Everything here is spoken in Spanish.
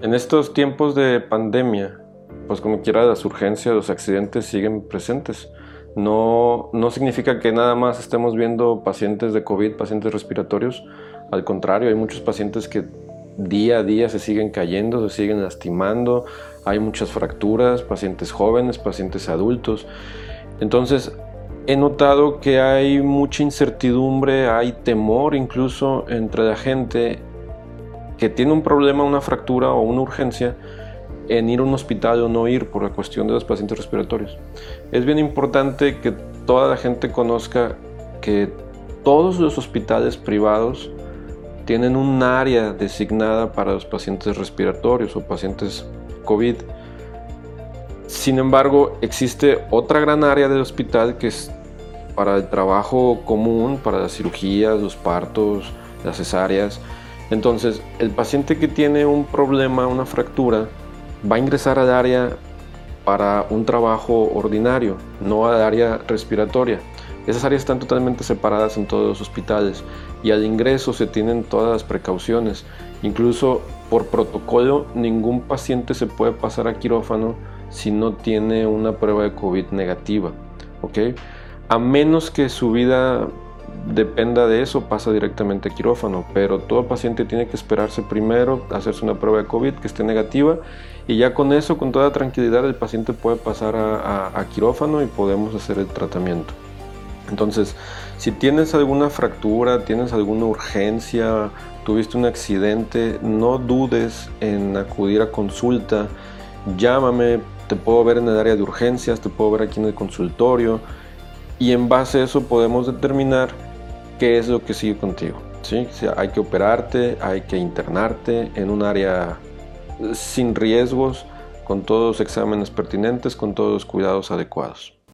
En estos tiempos de pandemia, pues como quiera las urgencias, los accidentes siguen presentes. No, no significa que nada más estemos viendo pacientes de COVID, pacientes respiratorios. Al contrario, hay muchos pacientes que día a día se siguen cayendo, se siguen lastimando. Hay muchas fracturas, pacientes jóvenes, pacientes adultos. Entonces, he notado que hay mucha incertidumbre, hay temor incluso entre la gente que tiene un problema, una fractura o una urgencia en ir a un hospital o no ir por la cuestión de los pacientes respiratorios. Es bien importante que toda la gente conozca que todos los hospitales privados tienen un área designada para los pacientes respiratorios o pacientes COVID. Sin embargo, existe otra gran área del hospital que es para el trabajo común, para las cirugías, los partos, las cesáreas, entonces, el paciente que tiene un problema, una fractura, va a ingresar al área para un trabajo ordinario, no al área respiratoria. Esas áreas están totalmente separadas en todos los hospitales y al ingreso se tienen todas las precauciones. Incluso por protocolo, ningún paciente se puede pasar a quirófano si no tiene una prueba de COVID negativa. ¿ok? A menos que su vida dependa de eso, pasa directamente a quirófano, pero todo paciente tiene que esperarse primero, hacerse una prueba de COVID que esté negativa y ya con eso, con toda tranquilidad, el paciente puede pasar a, quirófano y podemos hacer el tratamiento. Entonces, si tienes alguna fractura, tienes alguna urgencia, tuviste un accidente, no dudes en acudir a consulta, llámame, te puedo ver en el área de urgencias, te puedo ver aquí en el consultorio y en base a eso podemos determinar qué es lo que sigue contigo. ¿sí? hay que operarte, hay que internarte en un área sin riesgos, con todos los exámenes pertinentes, con todos los cuidados adecuados.